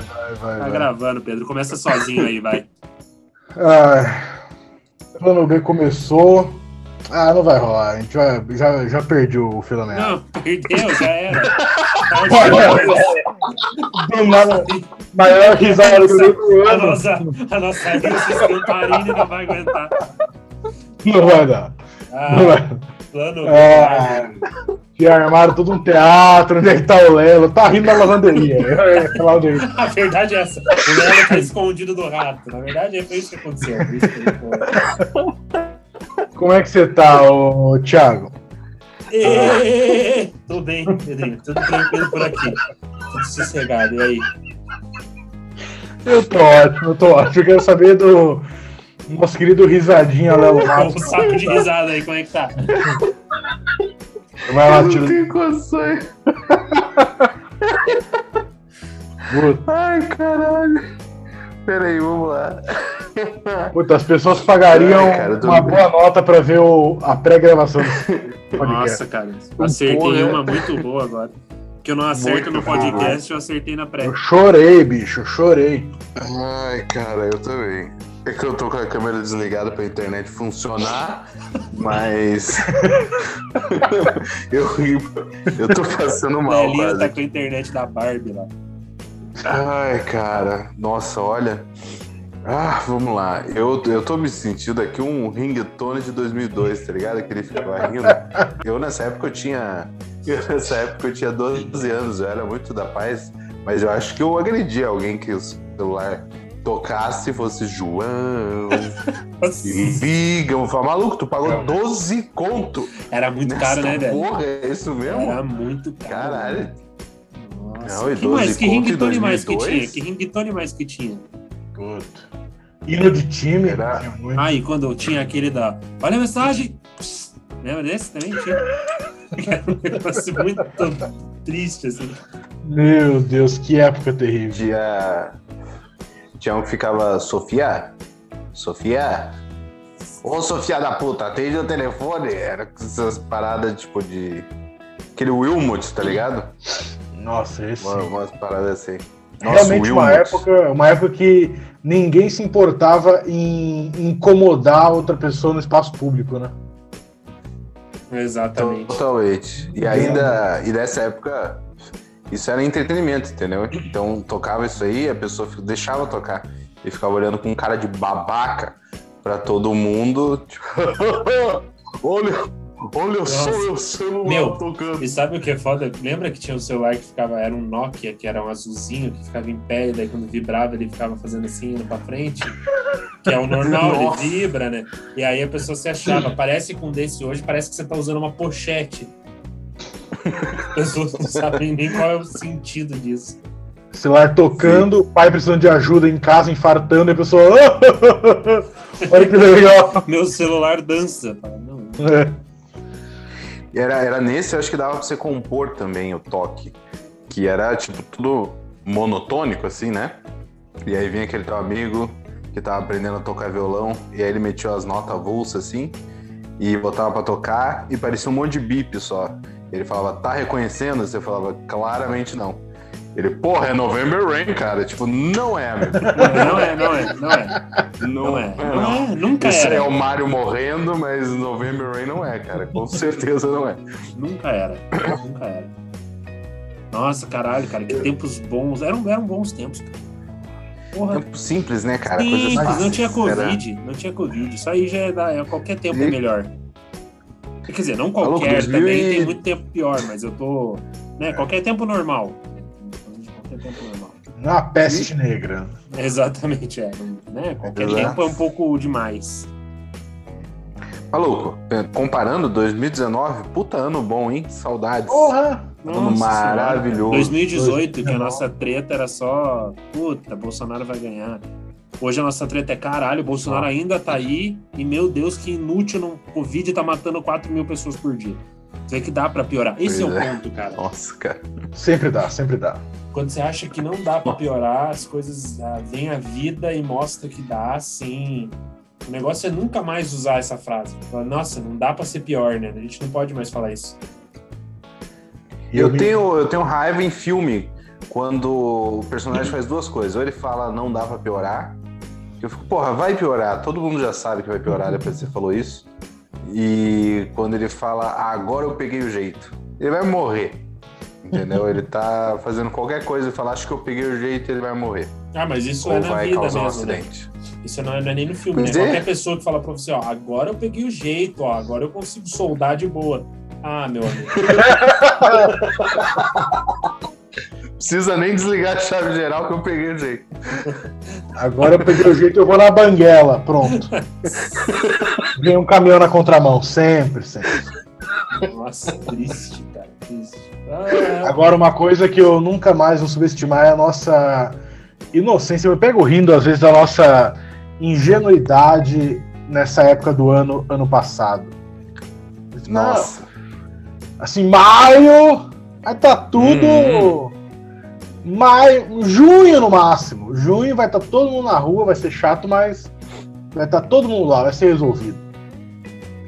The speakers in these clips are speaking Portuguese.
vai, vai. Tá vai. gravando, Pedro. Começa sozinho aí, vai. Ah, plano B começou. Ah, não vai rolar. A gente vai, já, já perdi o filamento. Não, perdeu, já era. Do nada, maior risada do do A ano. nossa, a nossa Nilce Scantarini não vai aguentar. Não vai dar. Não Ah, vai. Plano. É, que armaram todo um teatro, onde é que tá o Lelo? Tá rindo da lavanderia. É, é. A verdade é essa. O Lelo tá escondido do rato. Na verdade, foi isso que aconteceu. Isso que. Como é que você tá, ô, Thiago? Ê, Tudo bem, Pedrinho. Tudo tranquilo por aqui. Tudo sossegado. E aí? Eu tô ótimo, eu tô ótimo. Eu quero saber do nosso querido risadinha Lelo Um saco de risada aí, como é que tá? Vai lá, Eu não tiro. tenho condições. Puta, Ai, caralho. Peraí, vamos lá. puta, as pessoas pagariam Ai, cara, uma boa nota pra ver o, a pré-gravação. Nossa, cara. Acertei Porra. uma muito boa agora. Que eu não acerto Muito no podcast, eu acertei na pré. Eu chorei, bicho, eu chorei. Ai, cara, eu também. É que eu tô com a câmera desligada pra internet funcionar, mas. eu ri. Eu tô passando mal, Lelinho quase. tá com a internet da Barbie lá. Ai, cara, nossa, olha. Ah, vamos lá. Eu, eu tô me sentindo aqui um ringtone de 2002, tá ligado? Que ele ficava rindo. Eu nessa época eu tinha. Eu nessa época eu tinha 12 anos, eu era muito da paz, mas eu acho que eu agredi alguém que o celular tocasse e fosse João. E liga, eu falo, maluco, tu pagou 12 conto. Era muito nessa caro, né, velho? Porra, é isso mesmo? Era muito caro. Caralho. Nossa. Não, e que 12 mais? Que ringtone mais que 2002? tinha? Que ringtone mais que tinha? Puta. Hino de time. Era-. Ah, e quando eu tinha aquele da. Olha a mensagem! Psst. Lembra desse também? Tinha. Era um negócio muito triste, assim. Meu Deus, que época terrível. Tinha. Tinha um que ficava Sofia? Sofia? Ô Sofia da puta, atende o telefone. Era com essas paradas tipo de. Aquele Wilmot, tá ligado? Nossa, esse. Uma, umas paradas assim. Nossa, Realmente uma Wilmot. época, uma época que ninguém se importava em incomodar outra pessoa no espaço público, né? Exatamente. Totalmente. E ainda. E nessa época. Isso era entretenimento, entendeu? Então tocava isso aí, a pessoa deixava tocar. E ficava olhando com um cara de babaca pra todo mundo. Tipo, olha, olha só Nossa. meu celular Meu, tocando. E sabe o que é foda? Lembra que tinha um celular que ficava, era um Nokia, que era um azulzinho, que ficava em pé, e daí quando vibrava ele ficava fazendo assim, indo pra frente? Que é o normal, Nossa. ele vibra, né? E aí a pessoa se achava, parece com um desse hoje, parece que você tá usando uma pochete. As pessoas não sabem nem qual é o sentido disso. Celular tocando, o pai precisando de ajuda em casa, infartando, e a pessoa. Olha que legal. Meu celular dança. É. E era, era nesse, eu acho que dava pra você compor também o toque. Que era, tipo, tudo monotônico, assim, né? E aí vinha aquele teu amigo que tava aprendendo a tocar violão, e aí ele metia as notas avulsas, assim, e botava pra tocar, e parecia um monte de bip só. Ele falava, tá reconhecendo? Você falava, claramente não. Ele, porra, é November Rain, cara. Tipo, não é, amigo. não é, não é, não é. Não, Não é. não. Não é, nunca Isso era. é o Mario morrendo, mas November Rain não é, cara. Com certeza não é. Nunca era. Nunca era. Nossa, caralho, cara, que tempos bons. Eram, eram bons tempos, cara. Porra. Tempo simples, né, cara? Simples, Coisas não tinha. Era- Covid, não tinha Covid. Isso aí já é, da, é qualquer tempo é E- melhor. Quer dizer, não Tá louco, qualquer, 2000 também e- tem muito tempo pior, mas eu tô. Né, qualquer tempo normal. Qualquer tempo normal. Não, a peste negra. Exatamente, é. Né? Qualquer Exato. tempo é um pouco demais. Maluco, é, comparando 2019, puta ano bom, hein? Saudades. Porra! Ano maravilhoso. Senhora. 2018, que a 2019. nossa treta era só. Puta, Bolsonaro vai ganhar. Hoje a nossa treta é caralho, o Bolsonaro ainda tá aí e, meu Deus, que inútil, no Covid tá matando 4 mil pessoas por dia. Você vê que dá pra piorar. Esse Pois é o é. ponto, cara. Nossa, cara. Sempre dá, sempre dá. Quando você acha que não dá pra piorar, as coisas ah, vem a vida e mostra que dá, sim. O negócio é nunca mais usar essa frase. Falar, Nossa, não dá pra ser pior, né? A gente não pode mais falar isso. E Eu, me- tenho, eu tenho raiva em filme quando o personagem faz duas coisas. Ou ele fala não dá pra piorar. Eu fico, porra, vai piorar. Todo mundo já sabe que vai piorar depois que você falou isso. E quando ele fala, "Ah, agora eu peguei o jeito. Ele vai morrer. Entendeu? ele tá fazendo qualquer coisa e fala, acho que eu peguei o jeito ele vai morrer. Ah, mas isso Ou é na vai vida causar um mesmo, né? acidente. Isso não é, não é nem no filme, né? é. Qualquer pessoa que fala pra você, ó, agora eu peguei o jeito, ó, agora eu consigo soldar de boa. Ah, meu amigo. Precisa nem desligar a chave geral que eu peguei o jeito. Agora eu peguei o jeito eu vou na banguela. Pronto. Vem um caminhão na contramão. Sempre, sempre. Nossa, triste, cara, triste. Ah, Agora, uma coisa que eu nunca mais vou subestimar é a nossa inocência. Eu pego rindo, às vezes, da nossa ingenuidade nessa época do ano, ano passado. Nossa. Assim, maio, aí tá tudo. Hum. Maio, junho no máximo. Junho vai estar todo mundo na rua, vai ser chato, mas vai estar todo mundo lá, vai ser resolvido.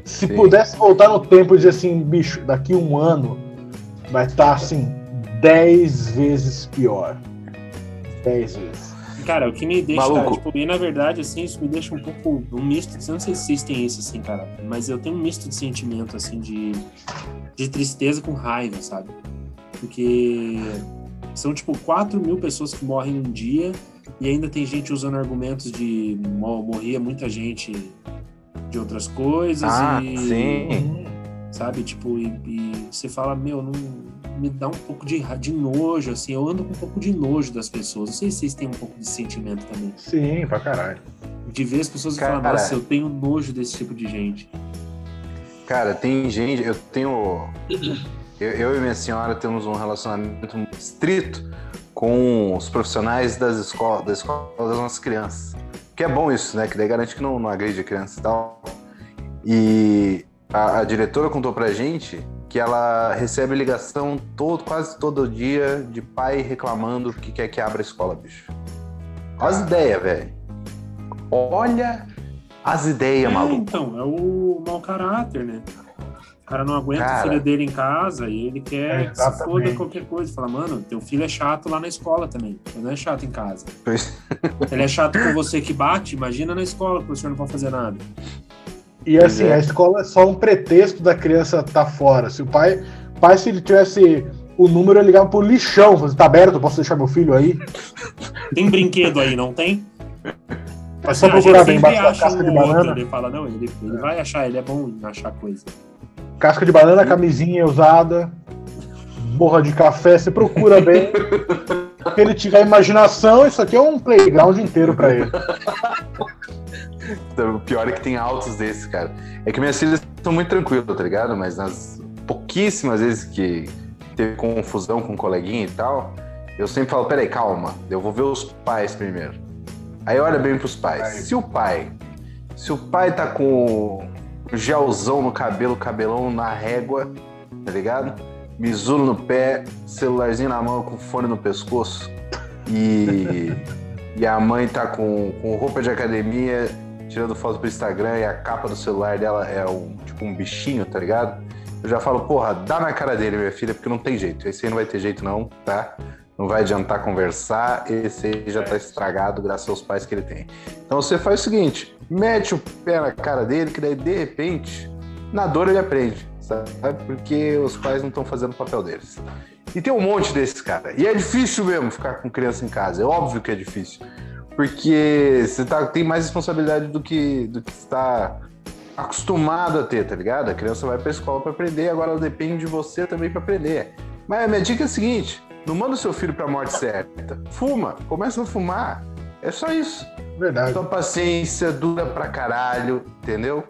Se Sim. pudesse voltar no tempo e dizer assim, bicho, daqui um ano vai estar assim, 10 vezes pior. 10 vezes. Cara, o que me deixa, Maluco. tipo, e na verdade, assim, isso me deixa um pouco um misto, não sei se vocês têm isso, assim, cara, mas eu tenho um misto de sentimento, assim, de, de tristeza com raiva, sabe? Porque são, tipo, 4 mil pessoas que morrem um dia e ainda tem gente usando argumentos de mo- morria muita gente de outras coisas Ah, e sim. sabe? Tipo, e, e você fala, meu, não me dá um pouco de, de nojo, assim, eu ando com um pouco de nojo das pessoas. Não sei se vocês têm um pouco de sentimento também. Sim, pra caralho. De ver as pessoas Cara. falar, nossa, eu tenho nojo desse tipo de gente. Cara, tem gente, eu tenho. Eu, eu e minha senhora temos um relacionamento muito estrito com os profissionais das escolas, da escola das nossas crianças. Que é bom isso, né? Que daí garante que não, não agride a criança e tal. E a, a diretora contou pra gente que ela recebe ligação todo, quase todo dia de pai reclamando que quer que abra a escola, bicho. Olha as ideias, velho. Olha as ideias, É, maluco. então, é o mau caráter, né? O cara não aguenta Cara. o filho dele em casa e ele quer que se foda qualquer coisa. Fala, mano, teu filho é chato lá na escola também. Ele não é chato em casa. Pois- Ele é chato com você que bate, imagina na escola, que o professor não pode fazer nada. E assim, é. a escola é só um pretexto da criança estar fora. Se o pai, pai, se ele tivesse o número, ele ligava pro lixão. Você tá aberto, eu posso deixar meu filho aí? Tem brinquedo aí, não tem? É só Assim, a gente procurar bem sempre embaixo da acha casca de um outro, banana. Ele fala, não, ele, ele vai achar, ele é bom em achar coisa. Casca de banana, camisinha usada, borra de café, você procura bem. Ele tiver imaginação, isso aqui é um playground inteiro pra ele. O pior é que tem altos desses, cara. É que minhas filhas são muito tranquilas, tá ligado? Mas nas pouquíssimas vezes que teve confusão com um coleguinha e tal, eu sempre falo, peraí, calma, eu vou ver os pais primeiro. Aí olha bem pros pais. Se o pai, se o pai tá com gelzão no cabelo, cabelão na régua, tá ligado? Mizuno no pé, celularzinho na mão com fone no pescoço e, e a mãe tá com, com roupa de academia tirando foto pro Instagram e a capa do celular dela é um, tipo um bichinho, tá ligado? Eu já falo, porra, dá na cara dele, minha filha, porque não tem jeito. Esse aí não vai ter jeito, não, tá? Não vai adiantar conversar, esse já tá estragado graças aos pais que ele tem. Então você faz o seguinte: mete o pé na cara dele, que daí de repente, na dor ele aprende, sabe? Porque os pais não estão fazendo o papel deles. E tem um monte desses, cara. E é difícil mesmo ficar com criança em casa, é óbvio que é difícil. Porque você tá, tem mais responsabilidade do que, do que está acostumado a ter, tá ligado? A criança vai pra escola pra aprender, agora ela depende de você também pra aprender. Mas a minha dica é a seguinte: não manda o seu filho pra morte certa. Fuma, começa a fumar. É só isso. Verdade. Sua paciência dura pra caralho, entendeu?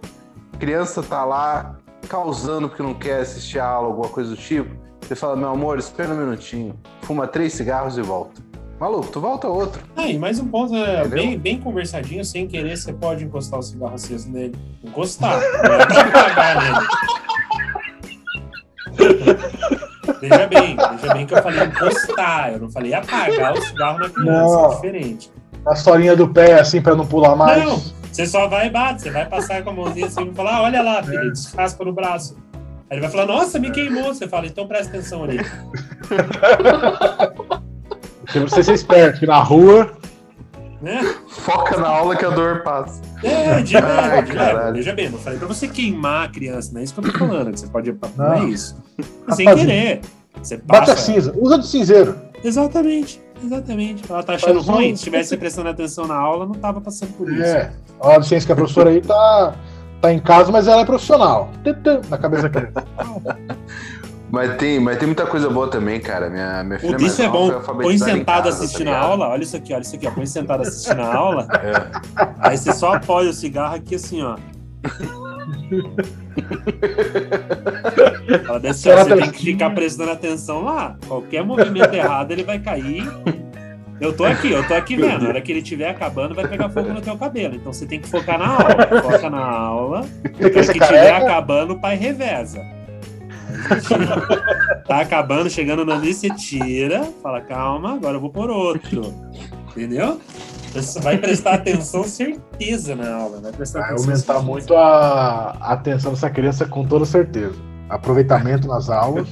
Criança tá lá causando porque não quer assistir a aula, alguma coisa do tipo. Você fala, meu amor, espera um minutinho. Fuma três cigarros e volta. Maluco, tu volta outro. Ah, e mais um ponto, é, bem, bem conversadinho, sem querer, você pode encostar o cigarro aceso nele. Encostar, não é apagar nele. Veja bem, veja bem que eu falei encostar, eu não falei apagar o cigarro na criança, Não. é diferente. A solinha do pé, assim, pra não pular mais. Não, você só vai e bate, você vai passar com a mãozinha assim e falar, "Ah, olha lá, filho, descasca no braço. Aí ele vai falar, nossa, me queimou. Você fala, então presta atenção ali. Porque você ser esperto, que na rua. Né? Foca na aula que a dor passa. É, de Ai, de caralho. Veja bem, não falei pra você queimar a criança, não é isso que eu tô falando. Que você pode. Não, Não. é isso. Sem Rapazinho. querer. Você passa. a cinza. Usa do cinzeiro. Exatamente, exatamente. Ela tá achando Faz ruim. Se tivesse prestando atenção na aula, não tava passando por isso. É. Ó, licença que a professora aí tá, tá em casa, mas ela é profissional. Na cabeça da criança. Mas tem, mas tem muita coisa boa também, cara. Minha, minha filha Puta, isso é nova bom. Põe sentado casa, assistindo tá a aula. Olha isso aqui, olha isso aqui, ó. Põe sentado assistindo a aula. É. Aí você só apoia o cigarro aqui assim, ó. Ela disse, ó, você tem que ficar prestando atenção lá. Qualquer movimento errado, ele vai cair. Eu tô aqui, eu tô aqui vendo. Na hora que ele estiver acabando, vai pegar fogo no teu cabelo. Então você tem que focar na aula. Foca na aula. Na hora ser que estiver acabando, o pai reveza. Tá acabando, chegando ali, você tira, fala, calma, agora eu vou por outro. Entendeu? Você vai prestar atenção, certeza, na aula. Vai prestar Vai atenção. aumentar certeza. muito a a atenção dessa criança com toda certeza. Aproveitamento nas aulas.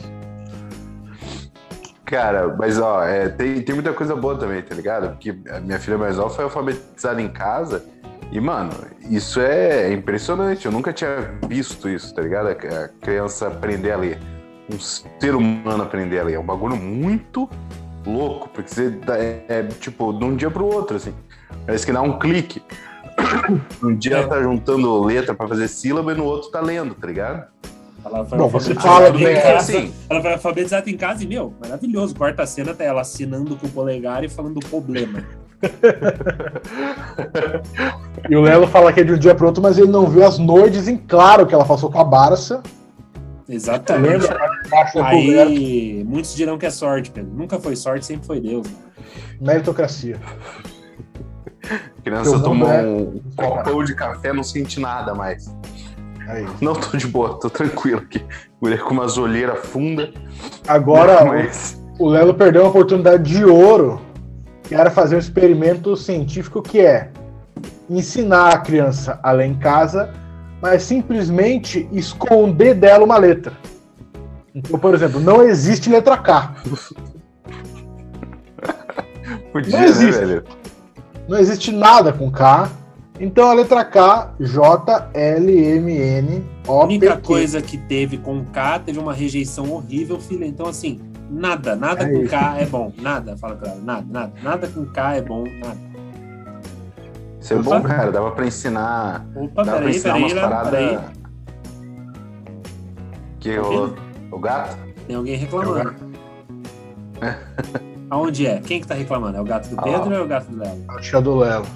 Cara, mas ó, é, tem, tem muita coisa boa também, tá ligado? Porque a minha filha mais nova foi alfabetizada em casa. E, mano, isso é impressionante. Eu nunca tinha visto isso, tá ligado? A criança aprender a ler. Um ser humano aprender a ler. É um bagulho muito louco. Porque você dá- é, é, tipo, de um dia pro outro, assim. Parece que dá um clique. Um dia É. tá juntando letra pra fazer sílaba e no outro tá lendo, tá ligado? Ela foi Bom, você alfabetizada fala em bem, É casa. assim, Ela foi alfabetizada em casa e, meu, maravilhoso. Quarta cena tá ela assinando com o polegar e falando do problema. E o Lelo fala que é de um dia pro outro, mas ele não viu as noites em claro que ela passou com a Barça. Exatamente. Coberta. Aí, muitos dirão que é sorte, Pedro. Nunca foi sorte, sempre foi Deus. Meritocracia. a criança Teu tomou é- um copão de café, não sente nada mais. É isso. Não, tô de boa, tô tranquilo aqui. Mulher com umas olheiras fundas. Agora, mas... o Lelo perdeu uma oportunidade de ouro, que era fazer um experimento científico que é ensinar a criança a ler em casa, mas simplesmente esconder dela uma letra. Então, por exemplo, não existe letra K. Podia, Não né, existe. velho? Não existe nada com K. Então a letra K, J, L, M, N, A O, única P, Q. coisa que teve com K teve uma rejeição horrível, filha. Então, assim, nada, nada É com isso. K é bom. Nada, fala pra ela. Nada, nada. Nada com K é bom, nada. Isso é Opa. bom, cara. Dava pra ensinar. Opa, Dava pra peraí, ensinar peraí, umas paradas. peraí. Que Tá o, o gato? Tem alguém reclamando. Aonde é? Quem que tá reclamando? É o gato do Ah. Pedro ou é o gato do Lelo? Acho que é do Lelo.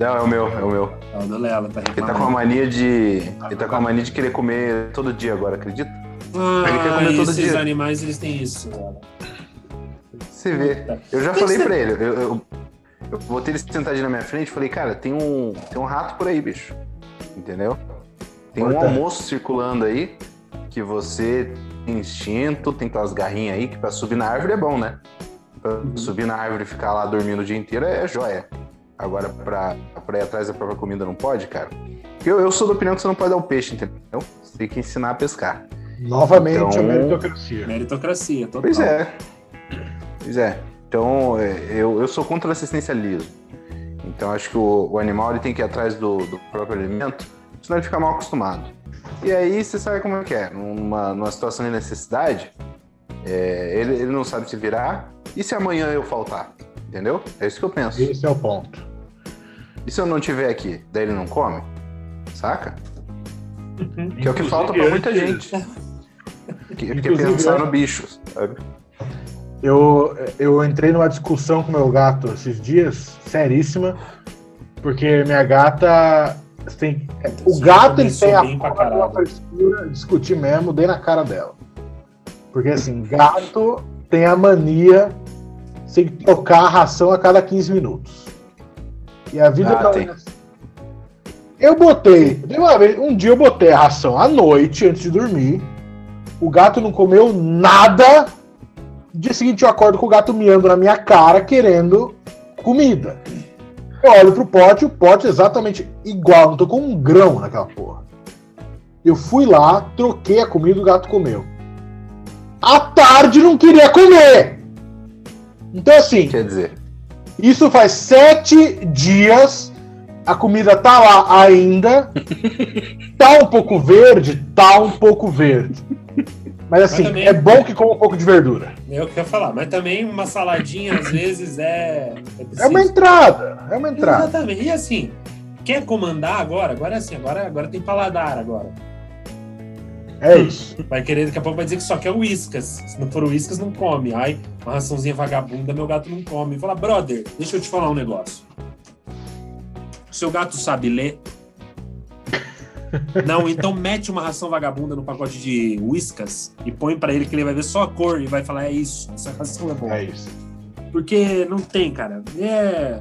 Não, é o meu, é o meu. É o do Lelo, tá Ele tá com a reclamando. mania de. Ele tá com a mania de querer comer todo dia agora, acredita? Ele quer Ah, comer todo esses dia. animais, eles têm isso. Você vê. Eu já Tem falei que pra ele, eu, eu, eu botei ele sentadinho na minha frente e falei, cara, tem um, tem um rato por aí, bicho. Entendeu? Tem um almoço circulando aí que você tem instinto, tem aquelas garrinhas aí que pra subir na árvore é bom, né? Pra Uhum. subir na árvore e ficar lá dormindo o dia inteiro é joia. Agora, pra, pra ir atrás da própria comida não pode, cara? Eu, eu sou da opinião que você não pode dar o peixe, entendeu? Você tem que ensinar a pescar. Novamente Então- a meritocracia. Meritocracia, total. Pois é. Pois é. Então, é, eu, eu sou contra o assistencialismo. Então, acho que o, o animal ele tem que ir atrás do, do próprio alimento, senão ele fica mal acostumado. E aí, você sabe como é que é. Numa, numa situação de necessidade, é, ele, ele não sabe se virar. E se amanhã eu faltar? Entendeu? É isso que eu penso. Esse é o ponto. E se eu não estiver aqui? Daí ele não come? Saca? Que é o que falta pra muita gente. Que, que é Inclusive, pensar no bicho, sabe? Eu, eu entrei numa discussão com meu gato esses dias, seríssima, porque minha gata tem. O gato ele tem a frescura, discutir mesmo, dei na cara dela. Porque assim, gato tem a mania de trocar a ração a cada 15 minutos. E a vida Ah, pra tem. Eu botei, vez, um dia eu botei a ração à noite antes de dormir. O gato não comeu nada. No dia seguinte eu acordo com o gato miando na minha cara querendo comida. Eu olho pro pote, o pote é exatamente igual, não tô com um grão naquela porra. Eu fui lá, troquei a comida, o gato comeu. À tarde não queria comer. Então, assim, Quer dizer, isso faz sete dias, a comida tá lá ainda, tá um pouco verde, tá um pouco verde. Mas assim, Mas também- é bom que coma um pouco de verdura. É o que eu ia falar, mas também uma saladinha às vezes é. É, É uma entrada, é uma entrada. Exatamente. E assim, quer comandar agora? Agora é assim, agora, agora tem paladar agora. É isso. Vai querer, daqui a pouco vai dizer que só quer uíscas. Se não for uíscas, não come. Ai, uma raçãozinha vagabunda, meu gato não come. Fala, brother, deixa eu te falar um negócio. Seu gato sabe ler? Não, então mete uma ração vagabunda no pacote de uíscas e põe pra ele que ele vai ver só a cor e vai falar, é isso, essa ração é boa. É isso. Porque não tem, cara. É.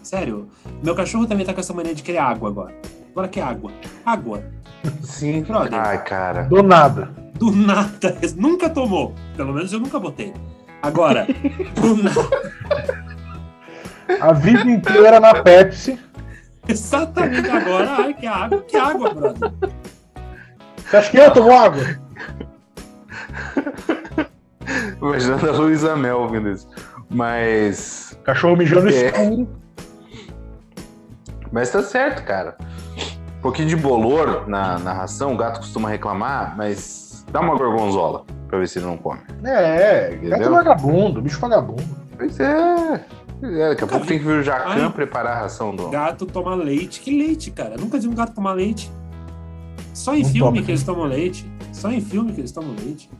Sério, meu cachorro também tá com essa mania de querer água agora. Agora quer água. Água. sim. Brother. Ai, cara. Do nada. Do nada. Nunca tomou. Pelo menos eu nunca botei. Agora, do nada. A vida inteira na Pepsi. Exatamente agora. Ai, que água. Que água, brother. Você acha que eu tomo água? Imaginando a Luísa Mel ouvindo isso. Mas. Cachorro mijando É. escuro. Mas tá certo, cara. Um pouquinho de bolor na, na ração, o gato costuma reclamar, mas dá uma gorgonzola pra ver se ele não come. É, gato Entendeu? vagabundo, bicho vagabundo. Pois é. É, daqui a pouco tem que vir o Jacan preparar a ração do. Gato toma leite. Que leite, cara? Nunca vi um gato tomar leite. Só em Não filme toma. que eles tomam leite. Só em filme que eles tomam leite.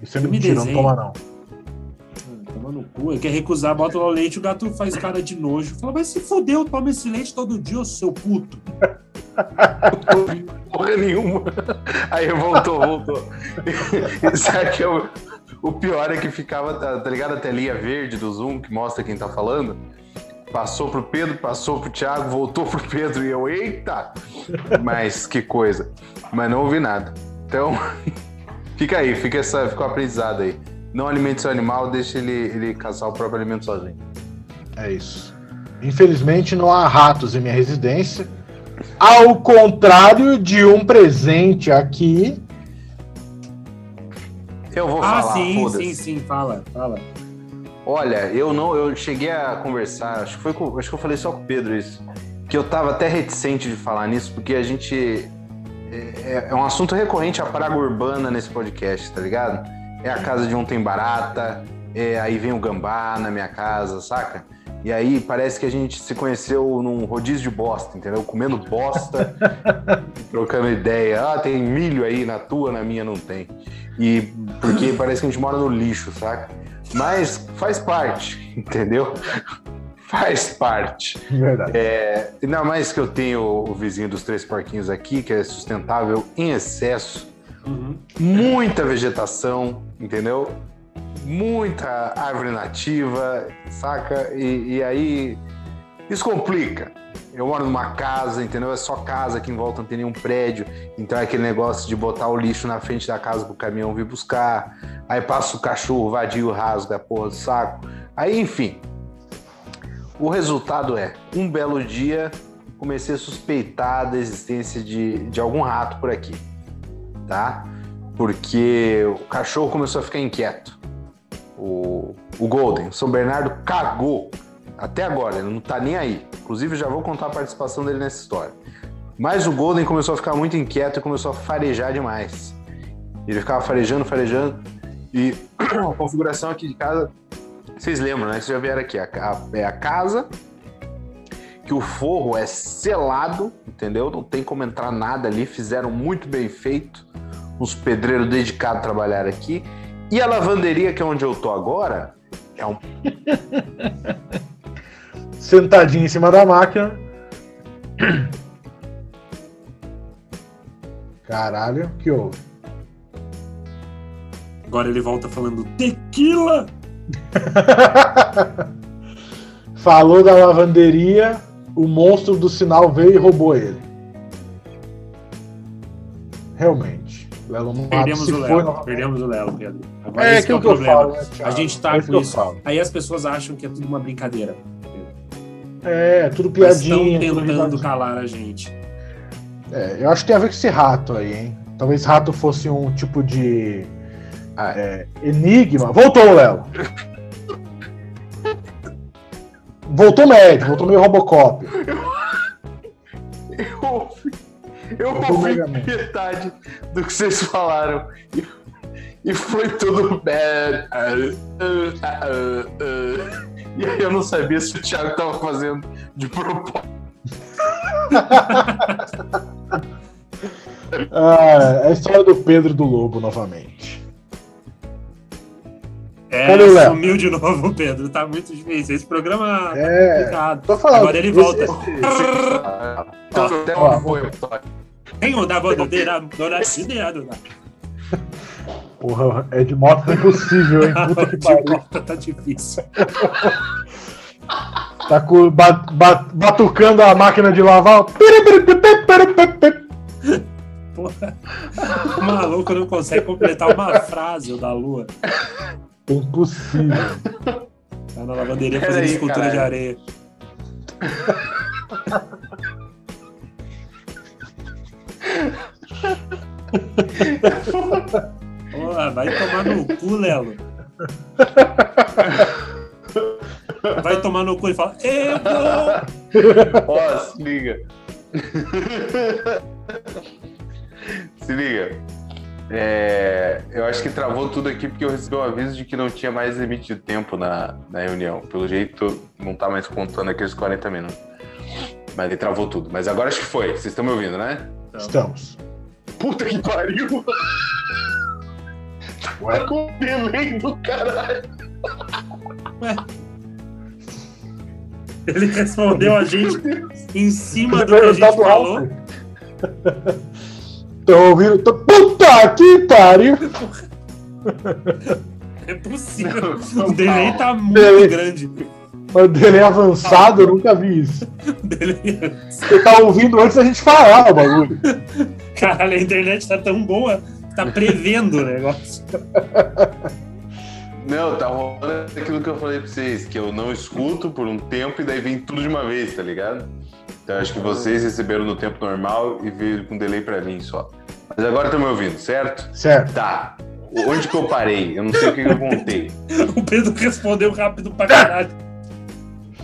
Isso é Me mentira, não desenha. toma não. Ah, Toma no cu. Ele quer recusar, bota lá o leite, o gato faz cara de nojo. Fala, mas se fodeu, toma esse leite todo dia, ô seu puto. Porra nenhuma. Aí voltou, voltou. Sabe que é o, o pior é que ficava, tá, tá ligado a telinha verde do Zoom que mostra quem tá falando? Passou pro Pedro, passou pro Thiago, voltou pro Pedro e eu, eita! Mas que coisa. Mas não ouvi nada. Então, fica aí, fica, essa, fica o aprendizado aí. Não alimente seu animal, deixa ele, ele caçar o próprio alimento sozinho. É isso. Infelizmente não há ratos em minha residência. Ao contrário de um presente aqui. Eu vou ah, falar, sim, foda-se. sim, sim, fala, fala. Olha, eu não, eu cheguei a conversar, acho que foi com, acho que eu falei só com o Pedro isso, que eu tava até reticente de falar nisso, porque a gente é, é um assunto recorrente a praga urbana nesse podcast, tá ligado? É a casa de um tem barata, é, aí vem o gambá na minha casa, saca? E aí parece que a gente se conheceu num rodízio de bosta, entendeu? Comendo bosta, trocando ideia. Ah, tem milho aí na tua, na minha não tem. E porque parece que a gente mora no lixo, saca? Mas faz parte, entendeu? Faz parte. Verdade. É, ainda mais que eu tenho o vizinho dos três porquinhos aqui, que é sustentável em excesso, Uhum. muita vegetação, entendeu? Muita árvore nativa, saca? E, e aí isso complica. Eu moro numa casa, entendeu? É só casa aqui em volta, não tem nenhum prédio. Então é aquele negócio de botar o lixo na frente da casa pro caminhão vir buscar. Aí passa o cachorro vadio, rasga a porra do saco. Aí, enfim. O resultado é, um belo dia, comecei a suspeitar da existência de, de algum rato por aqui, tá? Porque o cachorro começou a ficar inquieto. O, o Golden, o São Bernardo cagou até agora, ele não tá nem aí. Inclusive, já vou contar a participação dele nessa história. Mas o Golden começou a ficar muito inquieto e começou a farejar demais. Ele ficava farejando, farejando. E a configuração aqui de casa, vocês lembram, né? Vocês já vieram aqui. A, a- é a casa que o forro é selado, entendeu? Não tem como entrar nada ali. Fizeram muito bem feito. Uns pedreiros dedicados a trabalhar aqui. E a lavanderia, que é onde eu tô agora, é um Sentadinho em cima da máquina. Caralho, que houve? Agora ele volta falando tequila. Falou da lavanderia, o monstro do sinal veio e roubou ele. Realmente. Lelo Perdemos o novamente. Perdemos o Léo, Pedro. Agora É esse que é aquilo o que eu problema. falo, né? A gente tá É com eu isso. Aí as pessoas acham que é tudo uma brincadeira. É, tudo Mas Estão piadinha. tentando calar a gente. É, eu acho que tem a ver com esse rato aí, hein? Talvez rato fosse um tipo de Ah, é, enigma. Voltou, Léo. Voltou médio, voltou meio Robocop. Eu ouvi, eu ouvi metade do que vocês falaram. E, e foi tudo bad. E aí eu não sabia se o Thiago tava fazendo de propósito. Ah, é a história do Pedro do Lobo É, novamente. Cadê o Léo? sumiu de novo, Pedro. Tá muito difícil. Esse programa É, tá complicado. tô falando. Agora ele esse- volta. Ó. Tem o da bandeira, dona. Porra, é de moto é impossível, hein? Puta que De pariu. volta tá difícil. Tá com, ba- ba- batucando a máquina de lavar. Porra. O maluco não consegue completar uma frase o da lua. É impossível. Tá na lavanderia fazendo aí, escultura de caralho. areia. Porra, vai tomar no cu, Lelo. Vai tomar no cu e fala, eu vou. Ó, se liga. se liga. É, eu acho que travou tudo aqui porque eu recebi um aviso de que não tinha mais limite de tempo na, na reunião. Pelo jeito, não tá mais contando aqueles 40 minutos. Mas ele travou tudo. Mas agora acho que foi. Vocês estão me ouvindo, né? Estamos. Puta que pariu! Ué? Com delay do caralho. Ele respondeu a gente em cima do que a gente falou. Tô ouvindo. Tô... Puta que pariu! É possível. Não, O delay tá muito Delay. grande. Mas dele é avançado, eu nunca vi isso. O delay- Você tá ouvindo antes da gente falar o bagulho. Caralho, a internet tá tão boa tá prevendo o negócio. Não, tá rolando aquilo que eu falei pra vocês, que eu não escuto por um tempo e daí vem tudo de uma vez, tá ligado? Então acho que vocês receberam no tempo normal e veio com delay pra mim só. Mas agora estão me ouvindo, certo? Certo. Tá. Onde que eu parei? Eu não sei o que que eu contei. O Pedro respondeu rápido pra caralho.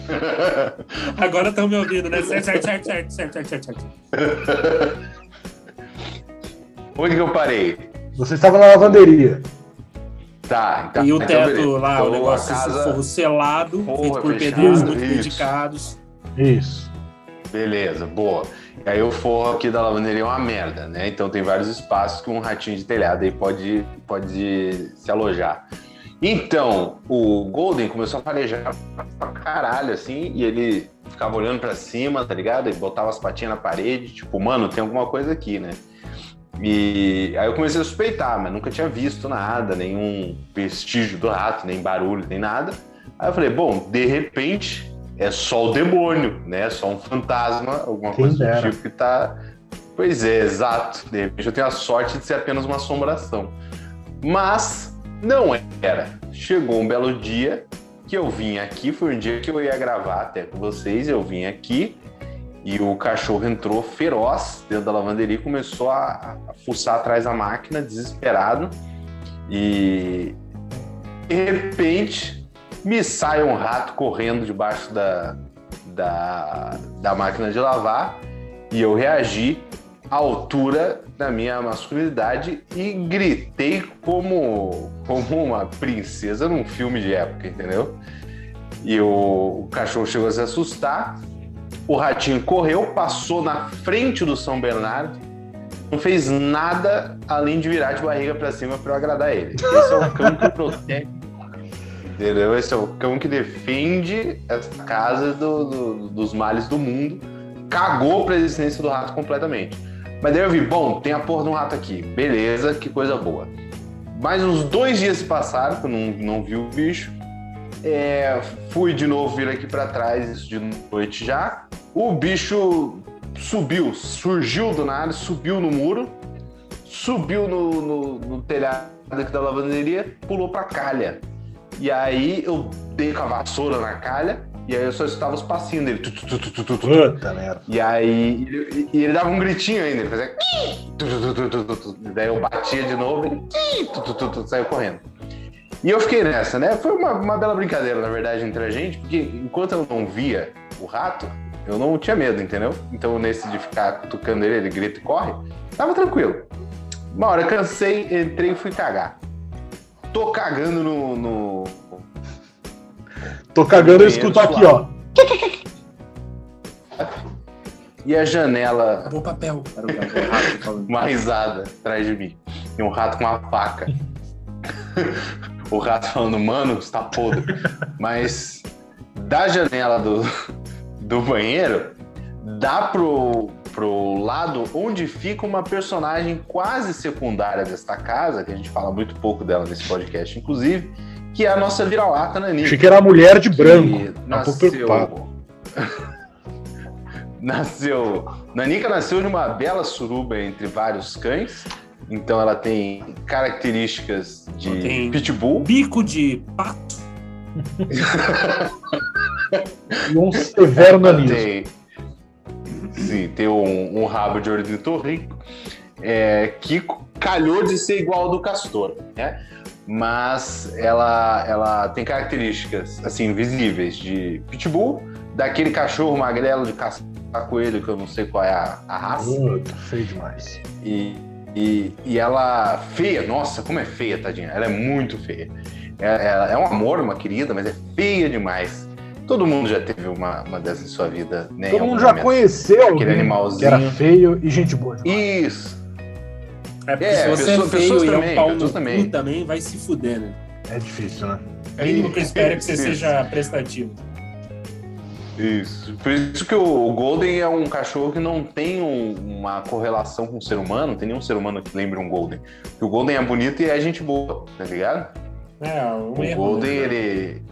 Agora estão me ouvindo, né? Certo, certo, certo, certo, certo, certo, certo, certo. Onde que eu parei? Você estava na lavanderia. Tá, tá. E o então teto beleza. lá, Então, o negócio a casa- forro selado, Forro feito por fechado, pedreiros muito isso. dedicados. Isso. Beleza, boa. E aí o forro aqui da lavanderia é uma merda, né? Então tem vários espaços que um ratinho de telhado aí pode, pode se alojar. Então, o Golden começou a farejar pra caralho, assim, e ele ficava olhando pra cima, tá ligado? Ele botava as patinhas na parede, tipo, mano, tem alguma coisa aqui, né? E aí eu comecei a suspeitar, mas nunca tinha visto nada, nenhum vestígio do rato, nem barulho, nem nada. Aí eu falei, bom, de repente é só o demônio, né? Só um fantasma, alguma Quem coisa dera. do tipo que tá. Pois é, exato. De repente eu tenho a sorte de ser apenas uma assombração. Mas não era. Chegou um belo dia que eu vim aqui, foi um dia que eu ia gravar até com vocês, eu vim aqui e o cachorro entrou feroz dentro da lavanderia e começou a, a fuçar atrás da máquina, desesperado. E de repente me sai um rato correndo debaixo da, da, da máquina de lavar e eu reagi à altura da minha masculinidade e gritei como, como uma princesa num filme de época, entendeu? E o, o cachorro chegou a se assustar, o ratinho correu, passou na frente do São Bernardo, não fez nada além de virar de barriga pra cima para agradar ele. Esse é o cão que protege Entendeu? Esse é o cão que defende essa casa do- do- dos males do mundo. Cagou pra existência do rato completamente. Mas daí eu vi, bom, tem a porra de um rato aqui. Beleza, que coisa boa. Mais uns dois dias se passaram, que eu não, não vi o bicho. É, fui de novo vir aqui pra trás, isso de noite já. O bicho subiu, surgiu do nada, subiu no muro, subiu no, no- no telhado aqui da lavanderia, pulou pra calha. E aí eu dei com a vassoura na calha, e aí eu só escutava os passinhos dele. Tu, tu, tu, tu, tu, tu, tu. Puta merda. E aí ele, e ele dava um gritinho ainda, ele fazia. E daí eu batia de novo, ele saiu correndo. E eu fiquei nessa, né? Foi uma, uma bela brincadeira, na verdade, entre a gente, porque enquanto eu não via o rato, eu não tinha medo, entendeu? Então, nesse de ficar cutucando ele, ele grita e corre, tava tranquilo. Uma hora cansei, entrei e fui cagar. Tô cagando no. no... Tô cagando e escuto aqui, ó. E a janela, Acabou o papel. Uma risada atrás de mim. E um rato com uma faca. o rato falando, mano, está podre. Mas da janela do, do banheiro, dá pro, pro lado onde fica uma personagem quase secundária desta casa, que a gente fala muito pouco dela nesse podcast, inclusive, que é a nossa vira-lata Nani. Achei que era a mulher de branco. Tá nasceu. nasceu. Nanica nasceu de uma bela suruba entre vários cães. Então ela tem características de tem- pitbull. Bico de pato. E um severo Ela nanismo. tem, sim, tem um, um rabo de ornitorrinco é, que calhou de ser igual ao do castor, né? Mas ela, ela tem características assim visíveis de pitbull, daquele cachorro magrelo de caçar coelho que eu não sei qual é a, a raça. Puta, feio demais. E, e, e ela feia, nossa, como é feia, tadinha. Ela é muito feia. É, ela é um amor, uma querida, mas é feia demais. Todo mundo já teve uma, uma dessas em sua vida, né? Todo mundo já momento. conheceu Aquele alguém que animalzinho. era feio e gente boa. demais. Isso. É porque É, se você pessoa- é feio pessoas e é também, um pau no também. também. vai se fuder, né? É difícil, né? O mínimo que eu espero é que você seja prestativo. Isso. Por isso que o Golden é um cachorro que não tem um- uma correlação com o ser humano, não tem nenhum ser humano que lembre um Golden. Porque o Golden é bonito e é gente boa, tá ligado? É, O erro. Golden, né? ele,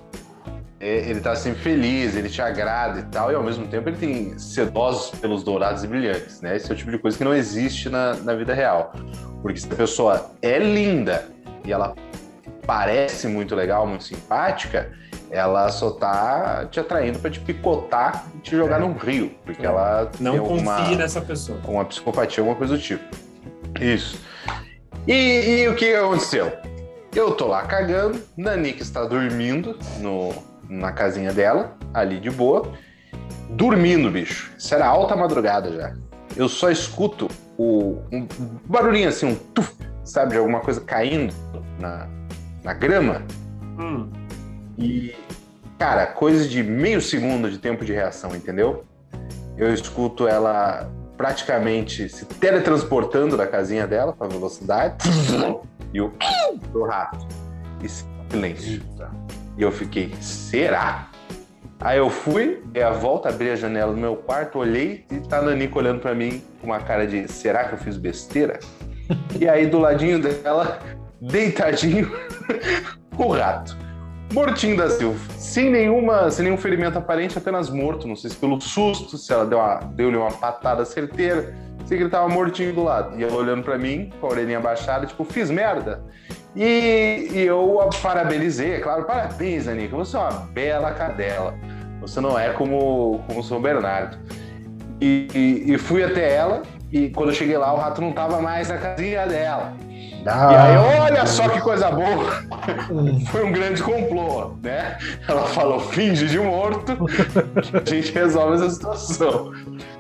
é- ele tá sempre feliz, ele te agrada e tal, e ao mesmo tempo ele tem sedosos pelos dourados e brilhantes, né? Esse é o tipo de coisa que não existe na, na vida real. Porque se a pessoa é linda e ela parece muito legal, muito simpática, ela só tá te atraindo pra te picotar e te jogar num rio. Porque É. ela Não alguma nessa pessoa. uma psicopatia, alguma coisa do tipo. Isso. E, e o que aconteceu? Eu tô lá cagando, Nanika está dormindo no, na casinha dela, ali de boa. Dormindo, bicho. Isso era alta madrugada já. Eu só escuto o, um barulhinho assim, um tuf, sabe, de alguma coisa caindo na, na grama. Hum, E, cara, coisa de meio segundo de tempo de reação, entendeu? Eu escuto ela praticamente se teletransportando da casinha dela com a velocidade e o do rato. E silêncio. E eu fiquei, será? Aí eu fui, dei a volta, abri a janela do meu quarto, olhei e tá a Nanica olhando pra mim com uma cara de será que eu fiz besteira? e aí do ladinho dela, deitadinho, o rato. Mortinho da Silva, sem nenhuma, sem nenhum ferimento aparente, apenas morto. Não sei se pelo susto, se ela deu uma- deu-lhe uma patada certeira. Sei que ele tava mortinho do lado. E ela olhando pra mim, com a orelhinha baixada, tipo, fiz merda. E, e eu a parabenizei, é claro, parabéns, Anica, você é uma bela cadela. Você não é como, como o São Bernardo. E, e- e fui até ela, e quando eu cheguei lá, o rato não tava mais na casinha dela. E aí, olha só que coisa boa! Foi um grande complô, né? Ela falou, finge de morto, que a gente resolve essa situação.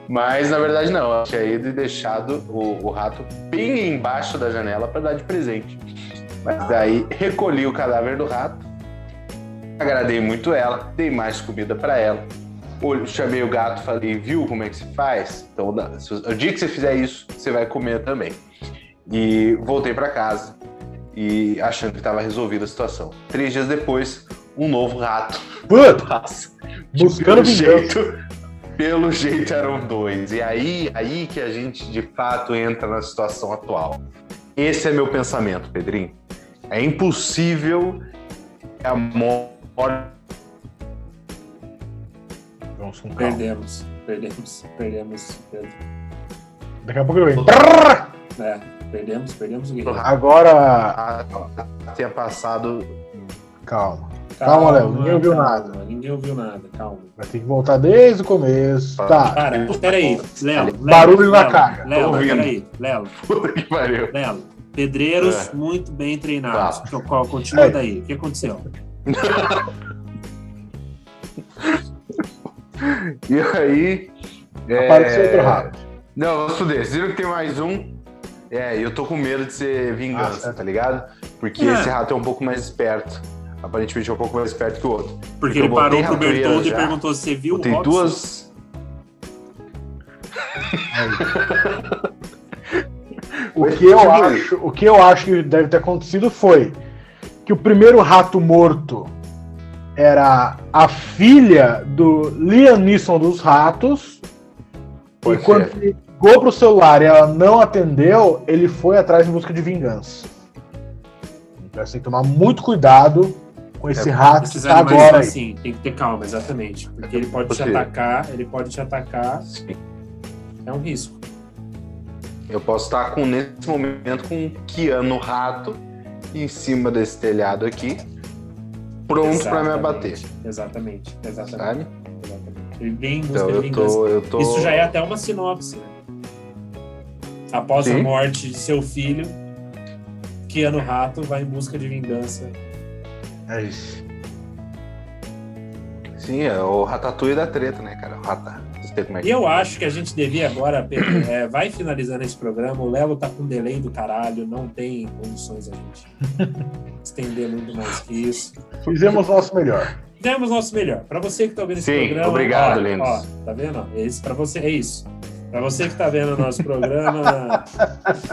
Mas, na verdade, não. Ela tinha ido e deixado o, o rato bem embaixo da janela para dar de presente. Mas daí, recolhi o cadáver do rato, agradei muito ela, dei mais comida para ela. Olho- Chamei o gato, falei, viu como é que se faz? Então, o dia que você fizer isso, você vai comer também. E voltei para casa e achando que estava resolvida a situação. Três dias depois, um novo rato passa. buscando pelo jeito, pelo jeito eram dois. E aí, aí que a gente de fato entra na situação atual. Esse é meu pensamento, Pedrinho. É impossível que a morte Vamos com calma. perdemos. Perdemos. Perdemos. Pedro. Daqui a pouco ele vem. É, perdemos, perdemos o guerreiro. Agora, tenha passado. calma. Calma, Léo, ninguém ouviu nada. Ninguém ouviu nada, calma. Vai ter que voltar desde o começo. Tá. Cara, peraí, Léo. Barulho na Léo, cara. Léo, peraí, Léo, Puta que pariu. Léo. Pedreiros É. muito bem treinados. Tá. Então, qual- Continua É. daí. O que aconteceu? E aí. é, Apareceu outro rato. Não, vamos fuder. Vocês viram que tem mais um? É, e eu tô com medo de ser vingança, Ah, tá ligado? Porque É. esse rato é um pouco mais esperto. Aparentemente é um pouco mais esperto que o outro. Porque Eu ele parou botei pro Bertoldo e perguntou se você viu o Tem Robson. duas. O que, eu acho, o que eu acho que deve ter acontecido foi que o primeiro rato morto era a filha do Liam Neeson dos ratos. Pode e quando ser. Ligou pro celular e ela não atendeu, ele foi atrás em busca de vingança. Então você tem que tomar muito cuidado com esse É, rato que tá agora assim, tem que ter calma, exatamente. Porque ele pode Por te atacar, ele pode te atacar, é um risco. Eu posso estar com, nesse momento, com um Keanu Rato em cima desse telhado aqui, pronto pra me abater, Exatamente, exatamente. sabe? exatamente. Ele vem em busca Então de eu vingança. tô, eu tô. Isso já é até uma sinopse, né? Após a Sim. morte de seu filho, Keanu Rato vai em busca de vingança. É isso. Sim, é o Ratatouille da treta, né, cara? O Rata. Não sei como é que E eu acho que a gente devia agora, Pedro, é, vai finalizando esse programa. O Lelo tá com delay do caralho, não tem condições a gente estender muito mais que isso. Fizemos o nosso melhor. Fizemos nosso melhor. Para você que tá vendo esse Sim, programa. obrigado, ó. Ó, tá vendo? Esse para você é isso. Para você que tá vendo o nosso programa,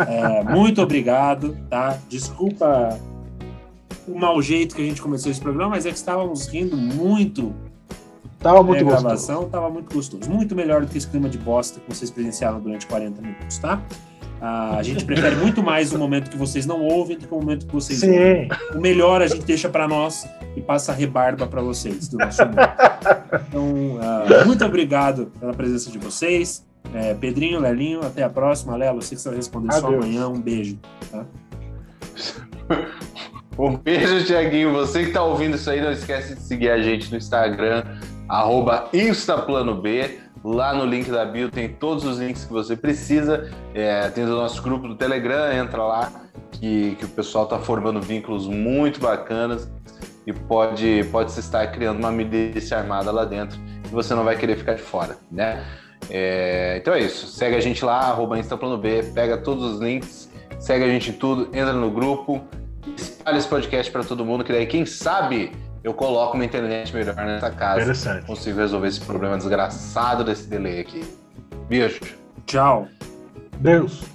é, muito obrigado, tá? Desculpa o mau jeito que a gente começou esse programa, mas é que estávamos rindo muito Tava muito gostoso. gravação, tava muito gostoso. Muito melhor do que esse clima de bosta que vocês presenciaram durante 40 minutos, tá? Ah, a gente prefere muito mais o momento que vocês não ouvem do que o momento que vocês ouvem. Sim. O melhor a gente deixa para nós e passa a rebarba para vocês do nosso. Então, ah, muito obrigado pela presença de vocês. É, Pedrinho, Lelinho, até a próxima. Lelo, você que você vai responder só Adeus. amanhã. Um beijo. Um beijo, Tiaguinho. Você que tá ouvindo isso aí, não esquece de seguir a gente no Instagram, arroba InstaplanoB. Lá no link da bio tem todos os links que você precisa. É, tem o nosso grupo do Telegram, entra lá, que, que o pessoal tá formando vínculos muito bacanas e pode, pode se estar criando uma milícia armada lá dentro e você não vai querer ficar de fora, né? É, então é isso. Segue a gente lá, arroba InstaplanoB, pega todos os links, segue a gente em tudo, entra no grupo, espalha esse podcast para todo mundo, que daí, quem sabe, eu coloco uma internet melhor nessa casa. Interessante. Consigo resolver esse problema desgraçado desse delay aqui. Beijo. Tchau. Deus.